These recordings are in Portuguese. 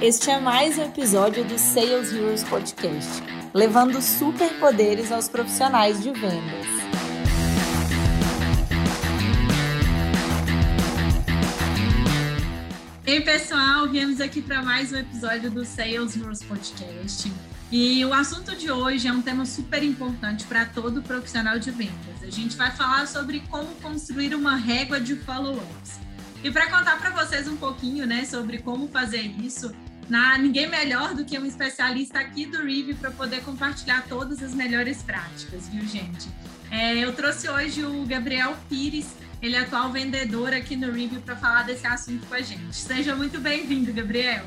Este é mais um episódio do Sales Heroes Podcast, levando superpoderes aos profissionais de vendas. Ei, pessoal, viemos aqui para mais um episódio do Sales Heroes Podcast. E o assunto de hoje é um tema super importante para todo profissional de vendas. A gente vai falar sobre como construir uma régua de follow-ups. E para contar para vocês um pouquinho, né, sobre como fazer isso, na, ninguém melhor do que um especialista aqui do Rive para poder compartilhar todas as melhores práticas, viu, gente? É, eu trouxe hoje o Gabriel Pires, ele é atual vendedor aqui no Rive para falar desse assunto com a gente. Seja muito bem-vindo, Gabriel.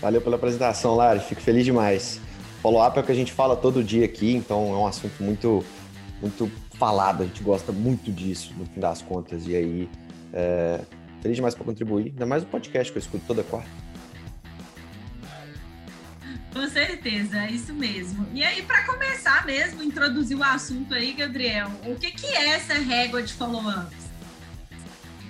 Valeu pela apresentação, Lari. Fico feliz demais. Follow-up é o que a gente fala todo dia aqui, então é um assunto muito, muito falado. A gente gosta muito disso, no fim das contas. E aí, é, feliz demais para contribuir. Ainda mais o podcast que eu escuto toda quarta. Certeza, é isso mesmo. E aí, para começar mesmo, introduzir o assunto aí, Gabriel, o que, que é essa régua de follow-ups?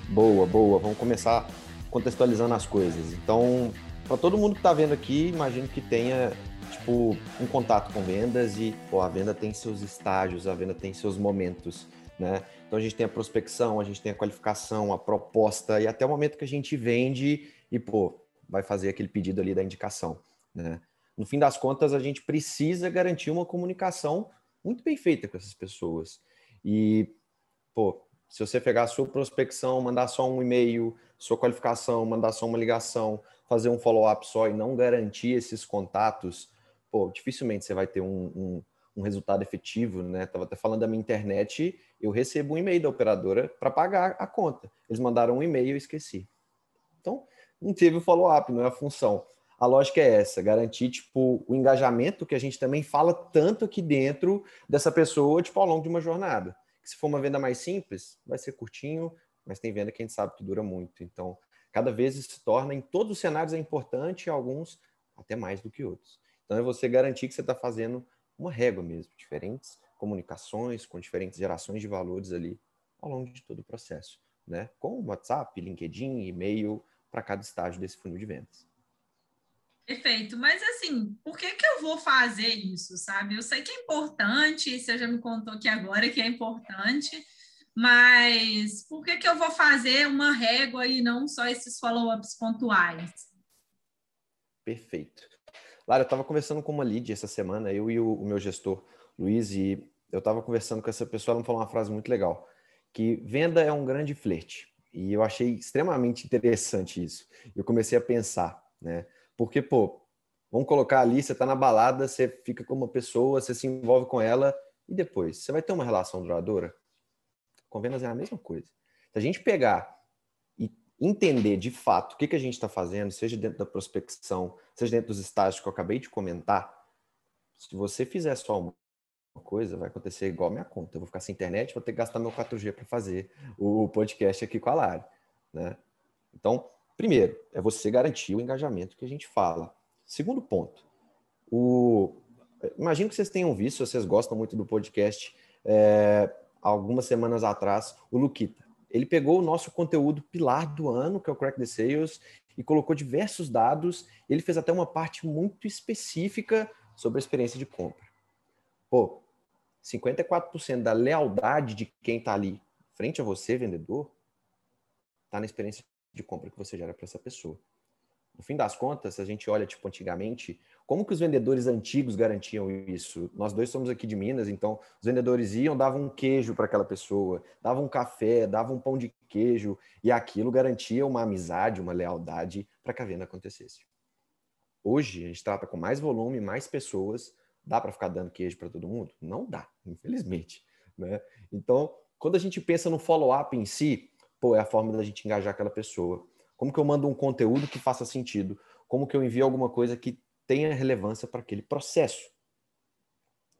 Boa, boa. Vamos começar contextualizando as coisas. Então, para todo mundo que está vendo aqui, imagino que tenha tipo um contato com vendas e pô, a venda tem seus estágios, a venda tem seus momentos, né? Então a gente tem a prospecção, a gente tem a qualificação, a proposta e até o momento que a gente vende e pô, vai fazer aquele pedido ali da indicação, né? No fim das contas, a gente precisa garantir uma comunicação muito bem feita com essas pessoas. E, pô, se você pegar a sua prospecção, mandar só um e-mail, sua qualificação, mandar só uma ligação, fazer um follow-up só e não garantir esses contatos, pô, dificilmente você vai ter um, um, um resultado efetivo, né? Tava até falando da minha internet, eu recebo um e-mail da operadora para pagar a conta. Eles mandaram um e-mail e eu esqueci. Então, não teve o follow-up, não é a função a lógica é essa, garantir tipo o engajamento que a gente também fala tanto aqui dentro dessa pessoa, tipo ao longo de uma jornada. Que se for uma venda mais simples, vai ser curtinho, mas tem venda que a gente sabe que dura muito. Então, cada vez isso se torna em todos os cenários é importante, alguns até mais do que outros. Então é você garantir que você está fazendo uma régua mesmo, diferentes comunicações com diferentes gerações de valores ali ao longo de todo o processo, né? Com WhatsApp, LinkedIn, e-mail para cada estágio desse funil de vendas. Perfeito, mas assim, por que, que eu vou fazer isso, sabe? Eu sei que é importante, você já me contou aqui agora que é importante, mas por que, que eu vou fazer uma régua e não só esses follow-ups pontuais? Perfeito. Lara, eu estava conversando com uma lead essa semana, eu e o, o meu gestor, Luiz, e eu estava conversando com essa pessoa, ela me falou uma frase muito legal, que venda é um grande flerte. E eu achei extremamente interessante isso. Eu comecei a pensar, né? Porque, pô, vamos colocar ali, você tá na balada, você fica com uma pessoa, você se envolve com ela, e depois? Você vai ter uma relação duradoura? Com vendas é a mesma coisa. Se a gente pegar e entender de fato o que, que a gente está fazendo, seja dentro da prospecção, seja dentro dos estágios que eu acabei de comentar, se você fizer só uma coisa, vai acontecer igual a minha conta. Eu vou ficar sem internet, vou ter que gastar meu 4G para fazer o podcast aqui com a Lari. Né? Então, Primeiro, é você garantir o engajamento que a gente fala. Segundo ponto, o... imagino que vocês tenham visto, vocês gostam muito do podcast, é... algumas semanas atrás, o Luquita. Ele pegou o nosso conteúdo pilar do ano, que é o Crack the Sales, e colocou diversos dados. Ele fez até uma parte muito específica sobre a experiência de compra. Pô, 54% da lealdade de quem está ali frente a você, vendedor, está na experiência de compra que você gera para essa pessoa. No fim das contas, se a gente olha, tipo, antigamente, como que os vendedores antigos garantiam isso? Nós dois somos aqui de Minas, então os vendedores iam, davam um queijo para aquela pessoa, davam um café, davam um pão de queijo, e aquilo garantia uma amizade, uma lealdade para que a venda acontecesse. Hoje, a gente trata com mais volume, mais pessoas, dá para ficar dando queijo para todo mundo? Não dá, infelizmente. Né? Então, quando a gente pensa no follow-up em si, pô, é a forma da gente engajar aquela pessoa. Como que eu mando um conteúdo que faça sentido? Como que eu envio alguma coisa que tenha relevância para aquele processo?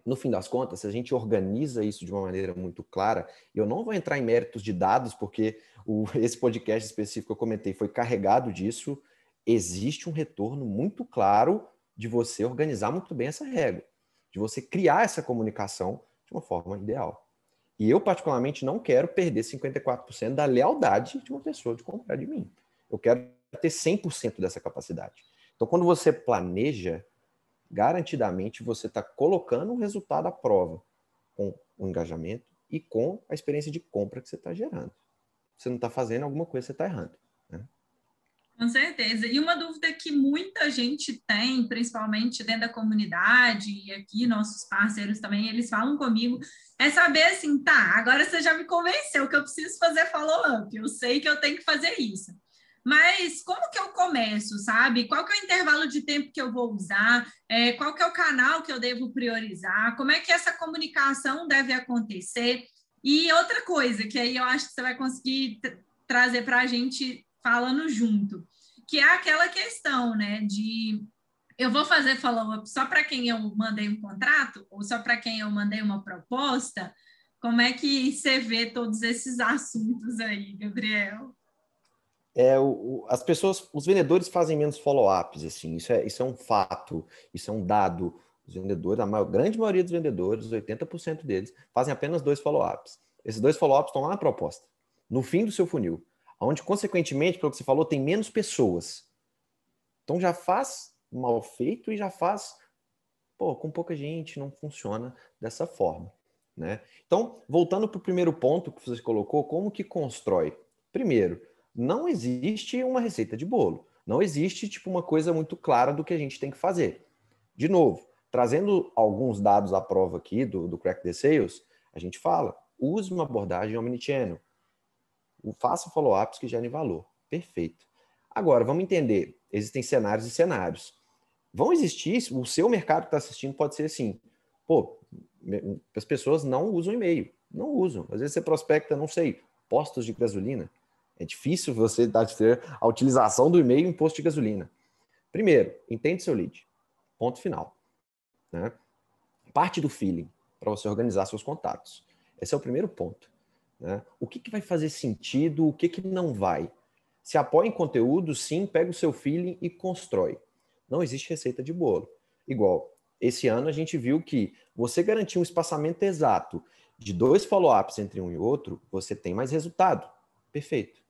No fim das contas, se a gente organiza isso de uma maneira muito clara, eu não vou entrar em méritos de dados, porque o, esse podcast específico que eu comentei foi carregado disso. Existe um retorno muito claro de você organizar muito bem essa regra, de você criar essa comunicação de uma forma ideal. E eu, particularmente, não quero perder 54% da lealdade de uma pessoa de comprar de mim. Eu quero ter 100% dessa capacidade. Então, quando você planeja, garantidamente você está colocando um resultado à prova com o engajamento e com a experiência de compra que você está gerando. Você não está fazendo alguma coisa, você está errando. Com certeza. E uma dúvida que muita gente tem, principalmente dentro da comunidade, e aqui nossos parceiros também, eles falam comigo, é saber assim, tá, agora você já me convenceu que eu preciso fazer follow-up, eu sei que eu tenho que fazer isso. Mas como que eu começo, sabe? Qual que é o intervalo de tempo que eu vou usar? É, qual que é o canal que eu devo priorizar? Como é que essa comunicação deve acontecer? E outra coisa, que aí eu acho que você vai conseguir trazer para a gente falando junto, que é aquela questão, né, de eu vou fazer follow-up só para quem eu mandei um contrato ou só para quem eu mandei uma proposta? Como é que você vê todos esses assuntos aí, Gabriel? É, o, o, as pessoas, os vendedores fazem menos follow-ups, assim, isso é, isso é um fato, isso é um dado. Os vendedores, a maior, grande maioria dos vendedores, 80% deles, fazem apenas dois follow-ups. Esses dois follow-ups estão lá na proposta, no fim do seu funil onde, consequentemente, pelo que você falou, tem menos pessoas. Então já faz mal feito e já faz pô, com pouca gente, não funciona dessa forma. Né? Então, voltando para o primeiro ponto que você colocou, como que constrói? Primeiro, não existe uma receita de bolo. Não existe tipo uma coisa muito clara do que a gente tem que fazer. De novo, trazendo alguns dados à prova aqui do, do Crack the Sales, a gente fala, use uma abordagem omnichannel faça follow-ups que gerem valor. Perfeito. Agora, vamos entender. Existem cenários e cenários. Vão existir, o seu mercado que está assistindo pode ser assim. Pô, as pessoas não usam e-mail. Não usam. Às vezes você prospecta, não sei, postos de gasolina. É difícil você ter a utilização do e-mail em posto de gasolina. Primeiro, entende seu lead. Ponto final. Né? Parte do feeling para você organizar seus contatos. Esse é o primeiro ponto. Né? O que, que vai fazer sentido, o que, que não vai? Se apoia em conteúdo, sim, pega o seu feeling e constrói. Não existe receita de bolo. Igual, esse ano a gente viu que você garantir um espaçamento exato de dois follow-ups entre um e outro, você tem mais resultado. Perfeito.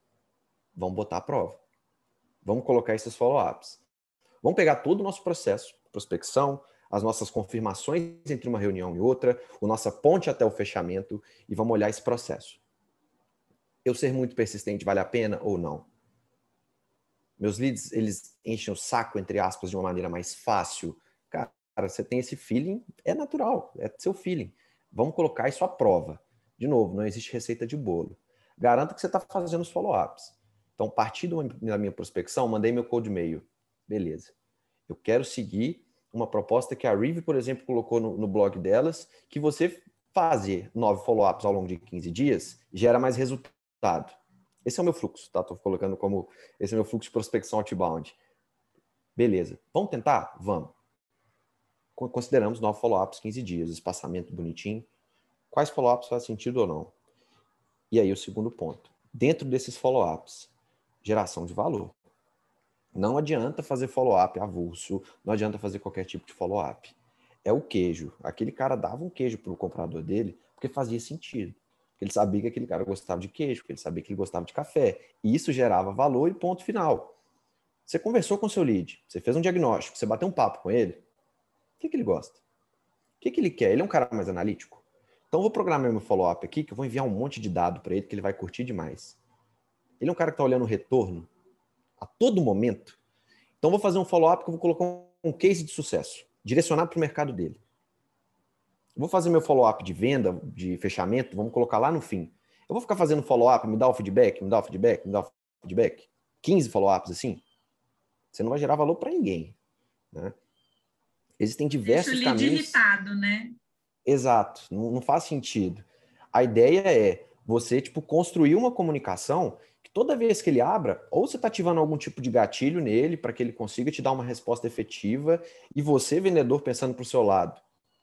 Vamos botar a prova. Vamos colocar esses follow-ups. Vamos pegar todo o nosso processo, prospecção, as nossas confirmações entre uma reunião e outra, a nossa ponte até o fechamento e vamos olhar esse processo. Eu ser muito persistente vale a pena ou não? Meus leads, eles enchem o saco, entre aspas, de uma maneira mais fácil. Cara, você tem esse feeling, é natural, é seu feeling. Vamos colocar isso à prova. De novo, não existe receita de bolo. Garanto que você está fazendo os follow-ups. Então, partindo da minha prospecção, mandei meu code e-mail. Beleza. Eu quero seguir uma proposta que a Rive, por exemplo, colocou no, no blog delas, que você fazer nove follow-ups ao longo de 15 dias gera mais resultado. Esse é o meu fluxo, tá? Estou colocando como esse é o meu fluxo de prospecção outbound. Beleza. Vamos tentar? Vamos. Consideramos nove follow-ups, 15 dias, espaçamento bonitinho. Quais follow-ups faz sentido ou não? E aí o segundo ponto. Dentro desses follow-ups, geração de valor. Não adianta fazer follow-up avulso, não adianta fazer qualquer tipo de follow-up. É o queijo. Aquele cara dava um queijo para o comprador dele porque fazia sentido. Ele sabia que aquele cara gostava de queijo, ele sabia que ele gostava de café. E isso gerava valor e ponto final. Você conversou com seu lead, você fez um diagnóstico, você bateu um papo com ele. O que, que ele gosta? O que, que ele quer? Ele é um cara mais analítico? Então, eu vou programar meu follow-up aqui, que eu vou enviar um monte de dado para ele, que ele vai curtir demais. Ele é um cara que está olhando o retorno a todo momento. Então, vou fazer um follow-up que eu vou colocar um case de sucesso, direcionado para o mercado dele. Vou fazer meu follow-up de venda, de fechamento, vamos colocar lá no fim. Eu vou ficar fazendo follow-up, me dá o feedback, me dá o feedback, me dá o feedback. 15 follow-ups assim. Você não vai gerar valor para ninguém. Né? Existem diversos Deixa o lead caminhos. irritado, né? Exato, não, não faz sentido. A ideia é você tipo construir uma comunicação toda vez que ele abra, ou você está ativando algum tipo de gatilho nele para que ele consiga te dar uma resposta efetiva, e você, vendedor, pensando para o seu lado,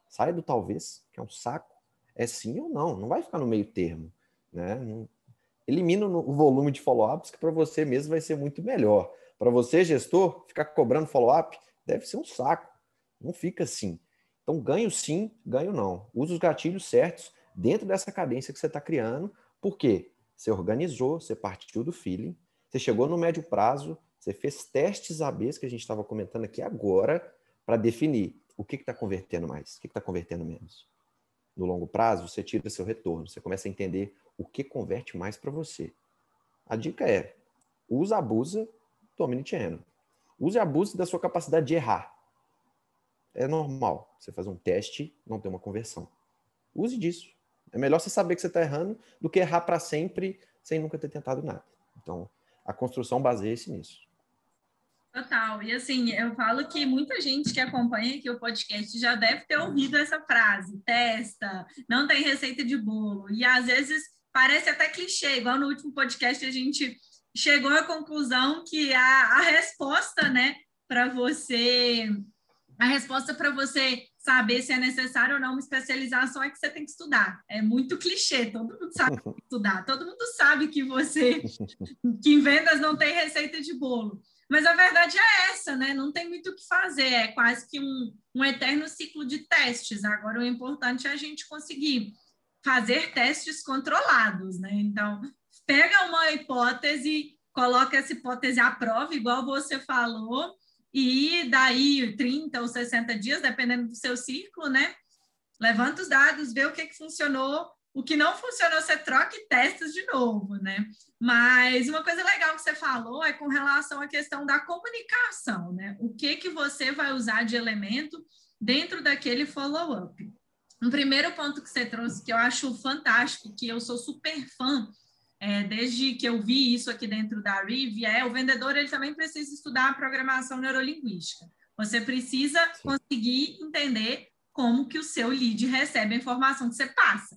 sai do talvez, que é um saco, é sim ou não, não vai ficar no meio termo. Né? Elimina o volume de follow-ups, que para você mesmo vai ser muito melhor. Para você, gestor, ficar cobrando follow-up deve ser um saco. Não fica assim. Então, ganho sim, ganho não. Usa os gatilhos certos dentro dessa cadência que você está criando. Por quê? Você organizou, você partiu do feeling, você chegou no médio prazo, Você fez testes ABs que a gente estava comentando aqui agora para definir o que está convertendo mais, o que está convertendo menos. No longo prazo, você tira seu retorno, você começa a entender o que converte mais para você. A dica é: usa, abusa do omnichannel. Use e abuse da sua capacidade de errar. É normal você fazer um teste não ter uma conversão. Use disso. É melhor você saber que você está errando do que errar para sempre sem nunca ter tentado nada. Então, a construção baseia-se nisso. Total. E assim, eu falo que muita gente que acompanha aqui o podcast já deve ter ouvido essa frase: testa, não tem receita de bolo. E às vezes parece até clichê, igual no último podcast a gente chegou à conclusão que a, a resposta, né, para você, a resposta para você saber se é necessário ou não uma especialização é que você tem que estudar. É muito clichê, todo mundo sabe estudar, todo mundo sabe que você, que em vendas não tem receita de bolo. Mas a verdade é essa, né? Não tem muito o que fazer, é quase que um, um eterno ciclo de testes. Agora, o importante é a gente conseguir fazer testes controlados, né? Então, pega uma hipótese, coloca essa hipótese à prova, igual você falou, e daí 30 ou 60 dias, dependendo do seu ciclo, né? Levanta os dados, vê o que, que funcionou, o que não funcionou, você troca e testa de novo, né? Mas uma coisa legal que você falou é com relação à questão da comunicação, né? O que que você vai usar de elemento dentro daquele follow-up. Um primeiro ponto que você trouxe que eu acho fantástico, que eu sou super fã, é, desde que eu vi isso aqui dentro da Riv, é o vendedor ele também precisa estudar a programação neurolinguística. Você precisa Sim. conseguir entender como que o seu lead recebe a informação que você passa.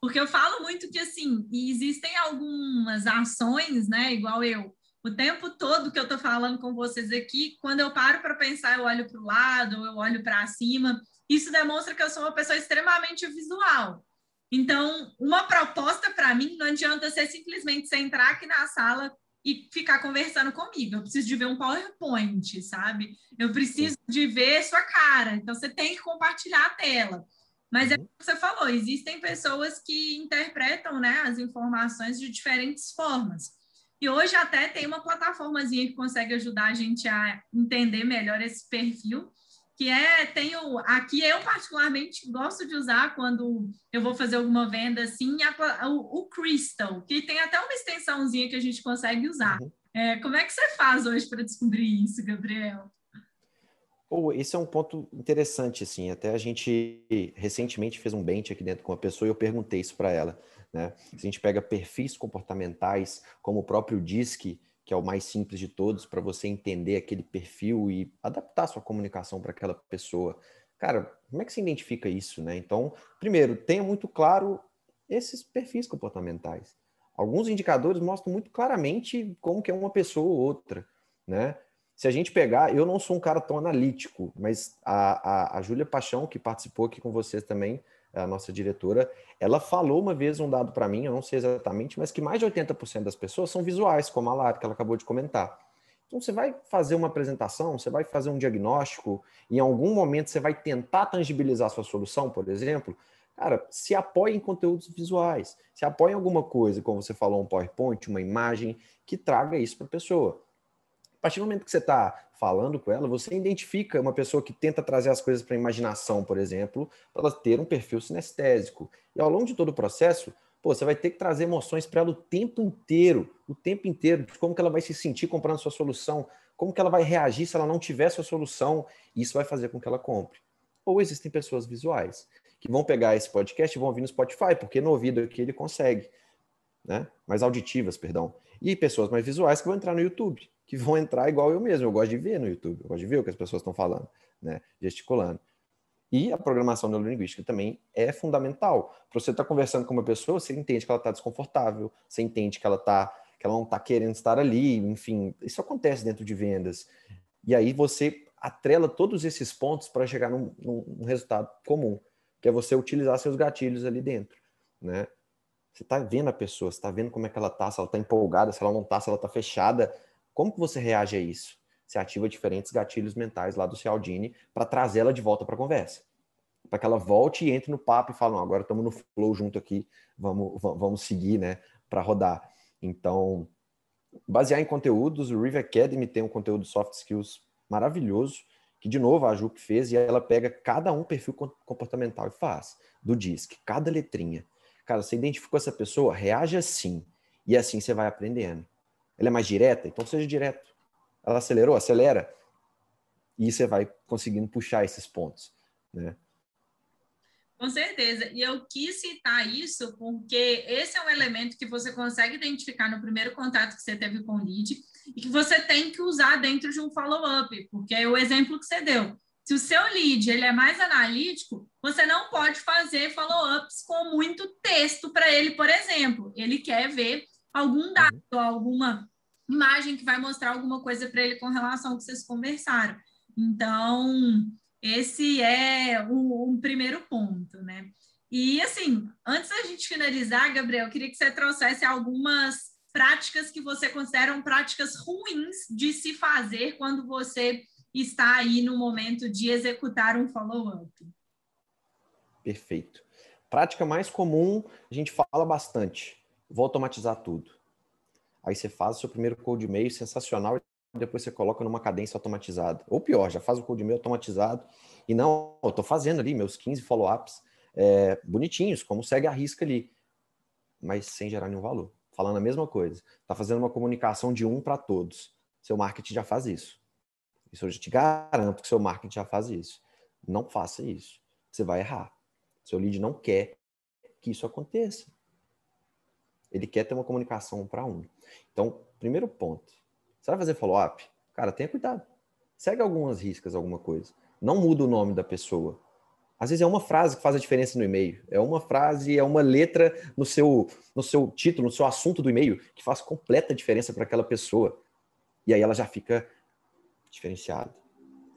Porque eu falo muito que, assim, existem algumas ações, né, igual eu, o tempo todo que eu estou falando com vocês aqui, quando eu paro para pensar, eu olho para o lado, eu olho para cima, isso demonstra que eu sou uma pessoa extremamente visual. Então, uma proposta para mim não adianta ser simplesmente você entrar aqui na sala e ficar conversando comigo. Eu preciso de ver um PowerPoint, sabe? Eu preciso de ver sua cara. Então, você tem que compartilhar a tela. Mas é uhum. o que você falou, existem pessoas que interpretam né, as informações de diferentes formas. E hoje até tem uma plataformazinha que consegue ajudar a gente a entender melhor esse perfil, que é, tenho, aqui eu particularmente gosto de usar quando eu vou fazer alguma venda assim, a, o, o, Crystal, que tem até uma extensãozinha que a gente consegue usar. Uhum. É, como é que você faz hoje para descobrir isso, Gabriel? Oh, esse é um ponto interessante, assim. Até a gente recentemente fez um bench aqui dentro com uma pessoa e eu perguntei isso para ela. Né? Se a gente pega perfis comportamentais, como o próprio DISC, que é o mais simples de todos, para você entender aquele perfil e adaptar sua comunicação para aquela pessoa. Cara, como é que se identifica isso, né? Então, primeiro, tenha muito claro esses perfis comportamentais. Alguns indicadores mostram muito claramente como que é uma pessoa ou outra, né? se a gente pegar, eu não sou um cara tão analítico, mas a, a, a Júlia Paixão, que participou aqui com vocês também, a nossa diretora, ela falou uma vez um dado para mim, eu não sei exatamente, mas que mais de 80% das pessoas são visuais, como a Lara, que ela acabou de comentar. Então, você vai fazer uma apresentação, você vai fazer um diagnóstico, em algum momento você vai tentar tangibilizar a sua solução, por exemplo. Cara, se apoie em conteúdos visuais, se apoie em alguma coisa, como você falou, um PowerPoint, uma imagem, que traga isso para a pessoa. A partir do momento que você está falando com ela, você identifica uma pessoa que tenta trazer as coisas para a imaginação, por exemplo, para ela ter um perfil sinestésico. E ao longo de todo o processo, pô, você vai ter que trazer emoções para ela o tempo inteiro, o tempo inteiro, de como que ela vai se sentir comprando sua solução, como que ela vai reagir se ela não tiver sua solução, isso vai fazer com que ela compre. Ou existem pessoas visuais que vão pegar esse podcast e vão ouvir no Spotify, porque no ouvido aqui ele consegue, né? Mais auditivas, perdão. E pessoas mais visuais que vão entrar no YouTube que vão entrar igual eu mesmo. Eu gosto de ver no YouTube, eu gosto de ver o que as pessoas estão falando, né? Gesticulando. E a programação neurolinguística também é fundamental. Para você estar tá conversando com uma pessoa, você entende que ela está desconfortável, você entende que ela tá, que ela não está querendo estar ali, enfim, isso acontece dentro de vendas. E aí você atrela todos esses pontos para chegar num, num, resultado comum, que é você utilizar seus gatilhos ali dentro, né? Você está vendo a pessoa, você está vendo como é que ela está, se ela está empolgada, se ela não está, se ela está fechada, como que você reage a isso? Você ativa diferentes gatilhos mentais lá do Cialdini para trazê-la de volta para a conversa. Para que ela volte e entre no papo e fale, não, agora estamos no flow junto aqui, vamos, vamos seguir, né, para rodar. Então, basear em conteúdos, o Rive Academy tem um conteúdo soft skills maravilhoso, que de novo a Ju fez, e ela pega cada um perfil comportamental e faz, do DISC, cada letrinha. Cara, você identificou essa pessoa, reage assim, e assim você vai aprendendo. Ela é mais direta, então seja direto. Ela acelerou, acelera. E você vai conseguindo puxar esses pontos, né? Com certeza. E eu quis citar isso porque esse é um elemento que você consegue identificar no primeiro contato que você teve com o lead e que você tem que usar dentro de um follow-up, porque é o exemplo que você deu. Se o seu lead ele é mais analítico, você não pode fazer follow-ups com muito texto para ele, por exemplo. Ele quer ver algum dado, alguma imagem que vai mostrar alguma coisa para ele com relação ao que vocês conversaram. Então, esse é um, um primeiro ponto, né? E assim, antes da gente finalizar, Gabriel, eu queria que você trouxesse algumas práticas que você considera práticas ruins de se fazer quando você está aí no momento de executar um follow-up. Perfeito. Prática mais comum, a gente fala bastante. Vou automatizar tudo. Aí você faz o seu primeiro code e-mail sensacional depois você coloca numa cadência automatizada. Ou pior, já faz o code meio automatizado e não, eu estou fazendo ali meus 15 follow-ups é, bonitinhos, como segue a risca ali, mas sem gerar nenhum valor. Falando a mesma coisa. Está fazendo uma comunicação de um para todos. Seu marketing já faz isso. Isso eu já te garanto que seu marketing já faz isso. Não faça isso. Você vai errar. Seu lead não quer que isso aconteça. Ele quer ter uma comunicação um para um. Então, primeiro ponto você vai fazer follow-up? Cara, tenha cuidado. Segue algumas riscas, alguma coisa. Não muda o nome da pessoa. Às vezes é uma frase que faz a diferença no e-mail. É uma frase, é uma letra no seu, no seu título, no seu assunto do e-mail, que faz completa diferença para aquela pessoa. E aí ela já fica diferenciada.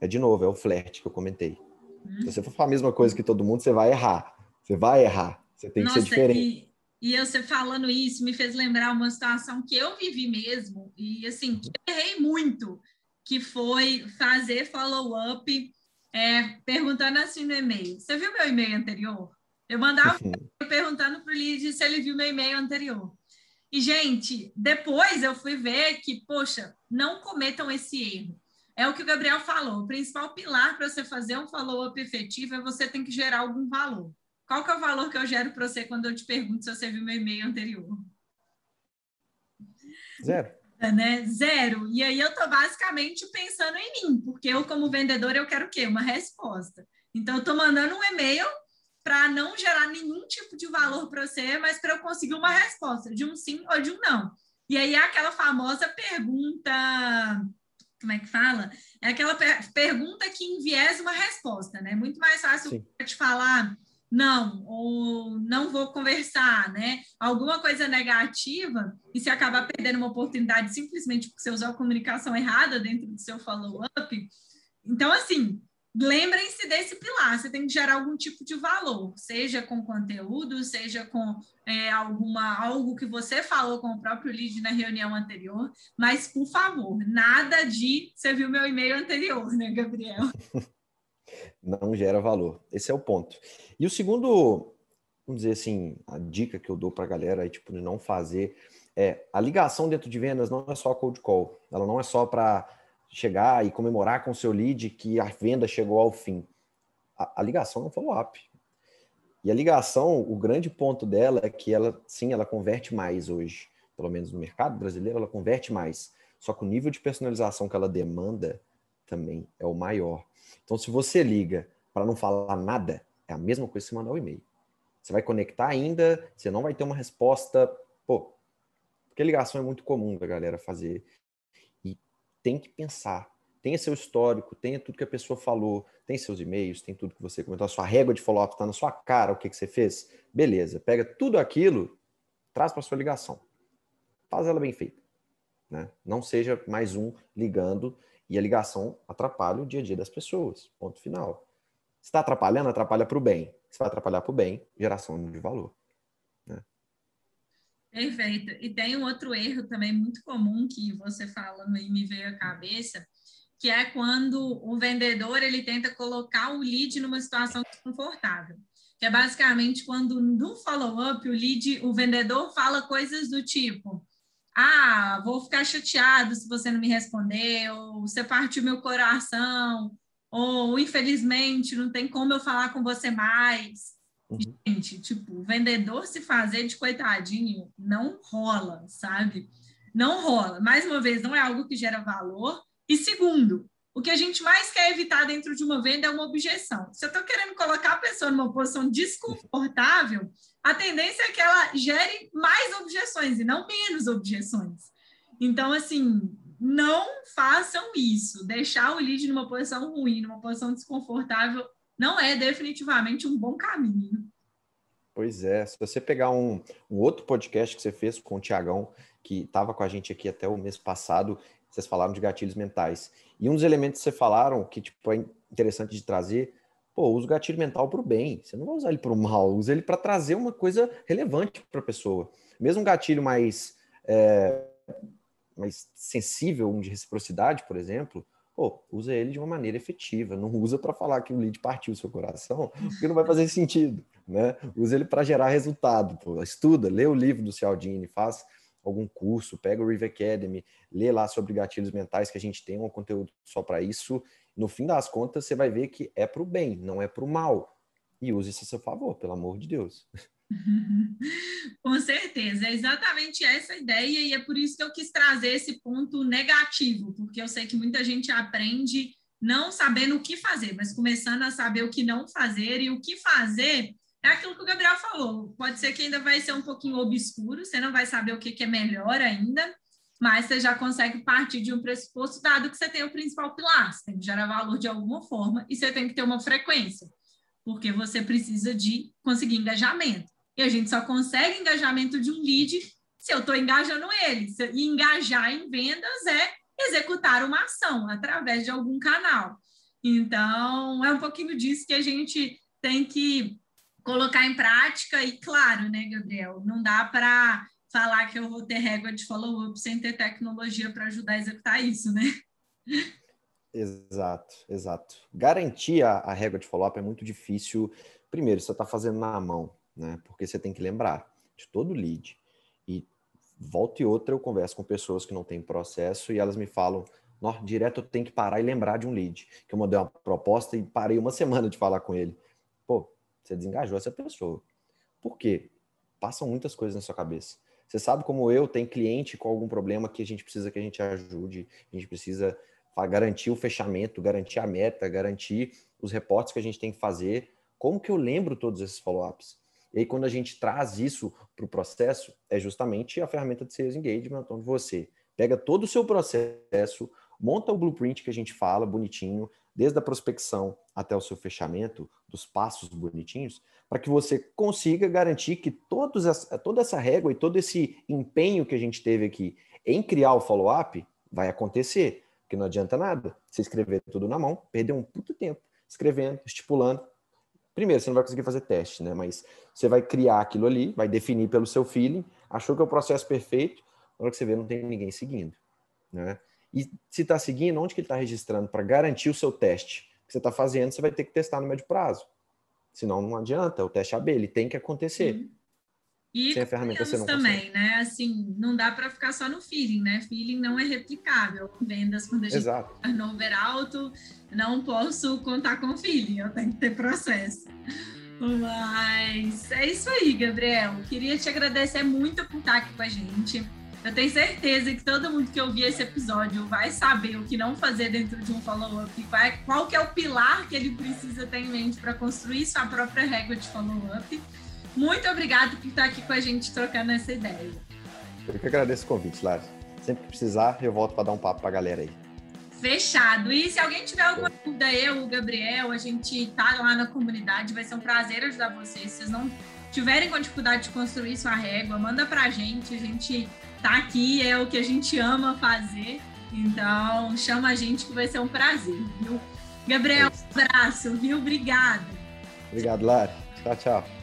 É de novo, é o flerte que eu comentei. Hum. Se você for falar a mesma coisa que todo mundo, você vai errar. Você vai errar. Você tem Nossa, que ser diferente. E você falando isso me fez lembrar uma situação que eu vivi mesmo, e assim, que eu errei muito, que foi fazer follow-up é, perguntando assim no e-mail. Você viu meu e-mail anterior? Eu mandava uhum. perguntando para o lead se ele viu meu e-mail anterior. E, gente, depois eu fui ver que, poxa, não cometam esse erro. É o que o Gabriel falou. O principal pilar para você fazer um follow-up efetivo é você tem que gerar algum valor. Qual que é o valor que eu gero para você quando eu te pergunto se você viu meu e-mail anterior? Zero. É, né? Zero. E aí eu estou basicamente pensando em mim, porque eu, como vendedor, eu quero o quê? Uma resposta. Então, eu estou mandando um e-mail para não gerar nenhum tipo de valor para você, mas para eu conseguir uma resposta de um sim ou de um não. E aí é aquela famosa pergunta, como é que fala? É aquela per pergunta que enviesa uma resposta, né? Muito mais fácil Sim. te falar não, ou não vou conversar, né? Alguma coisa negativa e se acabar perdendo uma oportunidade simplesmente porque você usou a comunicação errada dentro do seu follow-up. Então, assim, lembrem-se desse pilar. Você tem que gerar algum tipo de valor, seja com conteúdo, seja com é, alguma algo que você falou com o próprio lead na reunião anterior. Mas, por favor, nada de você viu meu e-mail anterior, né, Gabriel? não gera valor. Esse é o ponto. E o segundo, vamos dizer assim, a dica que eu dou para a galera, é, tipo, de não fazer, é a ligação dentro de vendas não é só cold call. Ela não é só para chegar e comemorar com seu lead que a venda chegou ao fim. A, a ligação é um follow-up. E a ligação, o grande ponto dela é que ela, sim, ela converte mais hoje. Pelo menos no mercado brasileiro, ela converte mais. Só que o nível de personalização que ela demanda também é o maior. Então, se você liga para não falar nada, é a mesma coisa que você mandar o um e-mail. Você vai conectar ainda, você não vai ter uma resposta. Pô, porque ligação é muito comum da galera fazer. Tem que pensar. Tenha seu histórico, tenha tudo que a pessoa falou, tem seus e-mails, tem tudo que você comentou, a sua régua de follow-up está na sua cara, o que, que você fez. Beleza, pega tudo aquilo, traz para sua ligação. Faz ela bem feita. Né? Não seja mais um ligando e a ligação atrapalha o dia a dia das pessoas. Ponto final. Se está atrapalhando, atrapalha para o bem. Se vai atrapalhar para o bem, geração de valor. Perfeito. E tem um outro erro também muito comum que você falando e me veio à cabeça, que é quando o vendedor ele tenta colocar o lead numa situação desconfortável. Que é basicamente quando no follow-up o lead, o vendedor fala coisas do tipo: ah, vou ficar chateado se você não me responder, ou você partiu meu coração, ou infelizmente não tem como eu falar com você mais. Uhum. Gente, tipo, vendedor se fazer de coitadinho não rola, sabe? Não rola. Mais uma vez, não é algo que gera valor. E segundo, o que a gente mais quer evitar dentro de uma venda é uma objeção. Se eu estou querendo colocar a pessoa numa posição desconfortável, a tendência é que ela gere mais objeções e não menos objeções. Então, assim, não façam isso. Deixar o lead numa posição ruim, numa posição desconfortável, não é definitivamente um bom caminho. Pois é, se você pegar um, um outro podcast que você fez com o Tiagão, que estava com a gente aqui até o mês passado, vocês falaram de gatilhos mentais. E um dos elementos que vocês falaram, que tipo, é interessante de trazer, pô, usa o gatilho mental para o bem. Você não vai usar ele para o mal, usa ele para trazer uma coisa relevante para a pessoa. Mesmo um gatilho mais, é, mais sensível, um de reciprocidade, por exemplo, pô, usa ele de uma maneira efetiva. Não usa para falar que o lead partiu o seu coração, porque não vai fazer sentido. Né? Usa ele para gerar resultado. Pô. Estuda, lê o livro do Cialdini, faz algum curso, pega o Rive Academy, lê lá sobre gatilhos mentais, que a gente tem um conteúdo só para isso. No fim das contas, você vai ver que é para o bem, não é para o mal. E use isso a seu favor, pelo amor de Deus. Com certeza, é exatamente essa ideia, e é por isso que eu quis trazer esse ponto negativo, porque eu sei que muita gente aprende não sabendo o que fazer, mas começando a saber o que não fazer e o que fazer é aquilo que o Gabriel falou. Pode ser que ainda vai ser um pouquinho obscuro, você não vai saber o que, que é melhor ainda, mas você já consegue partir de um pressuposto dado que você tem o principal pilar, você tem que gerar valor de alguma forma e você tem que ter uma frequência, porque você precisa de conseguir engajamento. E a gente só consegue engajamento de um lead se eu estou engajando ele. E engajar em vendas é executar uma ação através de algum canal. Então, é um pouquinho disso que a gente tem que colocar em prática e claro, né, Gabriel, não dá para falar que eu vou ter régua de follow-up sem ter tecnologia para ajudar a executar isso, né? Exato, exato. Garantir a, a régua de follow-up é muito difícil. Primeiro, você está fazendo na mão, né? Porque você tem que lembrar de todo lead. E volta e outra eu converso com pessoas que não têm processo e elas me falam, direto eu tenho que parar e lembrar de um lead. Que eu mandei uma proposta e parei uma semana de falar com ele. Pô, você desengajou essa pessoa. Por quê? Passam muitas coisas na sua cabeça. Você sabe como eu, tem cliente com algum problema que a gente precisa que a gente ajude, a gente precisa garantir o fechamento, garantir a meta, garantir os reportes que a gente tem que fazer. Como que eu lembro todos esses follow-ups? E aí, quando a gente traz isso para o processo, é justamente a ferramenta de Sales Engagement, onde você pega todo o seu processo, monta o blueprint que a gente fala, bonitinho, desde a prospecção até o seu fechamento, dos passos bonitinhos, para que você consiga garantir que todos essa, toda essa régua e todo esse empenho que a gente teve aqui em criar o follow-up vai acontecer. Porque não adianta nada você escrever tudo na mão, perder um puto tempo escrevendo, estipulando. Primeiro, você não vai conseguir fazer teste, né? Mas você vai criar aquilo ali, vai definir pelo seu feeling, achou que é o processo perfeito, na hora que você vê, não tem ninguém seguindo, né? E se está seguindo, onde que ele está registrando para garantir o seu teste que você está fazendo, você vai ter que testar no médio prazo. Senão não adianta, o teste AB, ele tem que acontecer. Sim. E Sem a ferramenta você não também, consegue. né? Assim, não dá para ficar só no feeling, né? Feeling não é replicável. Vendas quando a gente Exato. turnover alto, não posso contar com feeling, eu tenho que ter processo. Mas é isso aí, Gabriel. Queria te agradecer muito por estar aqui com a gente. Eu tenho certeza que todo mundo que ouvir esse episódio vai saber o que não fazer dentro de um follow-up, qual que é o pilar que ele precisa ter em mente para construir sua própria régua de follow-up. Muito obrigado por estar aqui com a gente trocando essa ideia. Eu que agradeço o convite, Lara. Sempre que precisar, eu volto para dar um papo para a galera aí. Fechado. E se alguém tiver alguma dúvida, eu, o Gabriel, a gente tá lá na comunidade, vai ser um prazer ajudar vocês. Se vocês não tiverem com dificuldade de construir sua régua, manda pra gente, a gente tá aqui, é o que a gente ama fazer. Então, chama a gente que vai ser um prazer, viu? Gabriel, um abraço, viu? Obrigado. Obrigado, Lari. Tchau, tchau.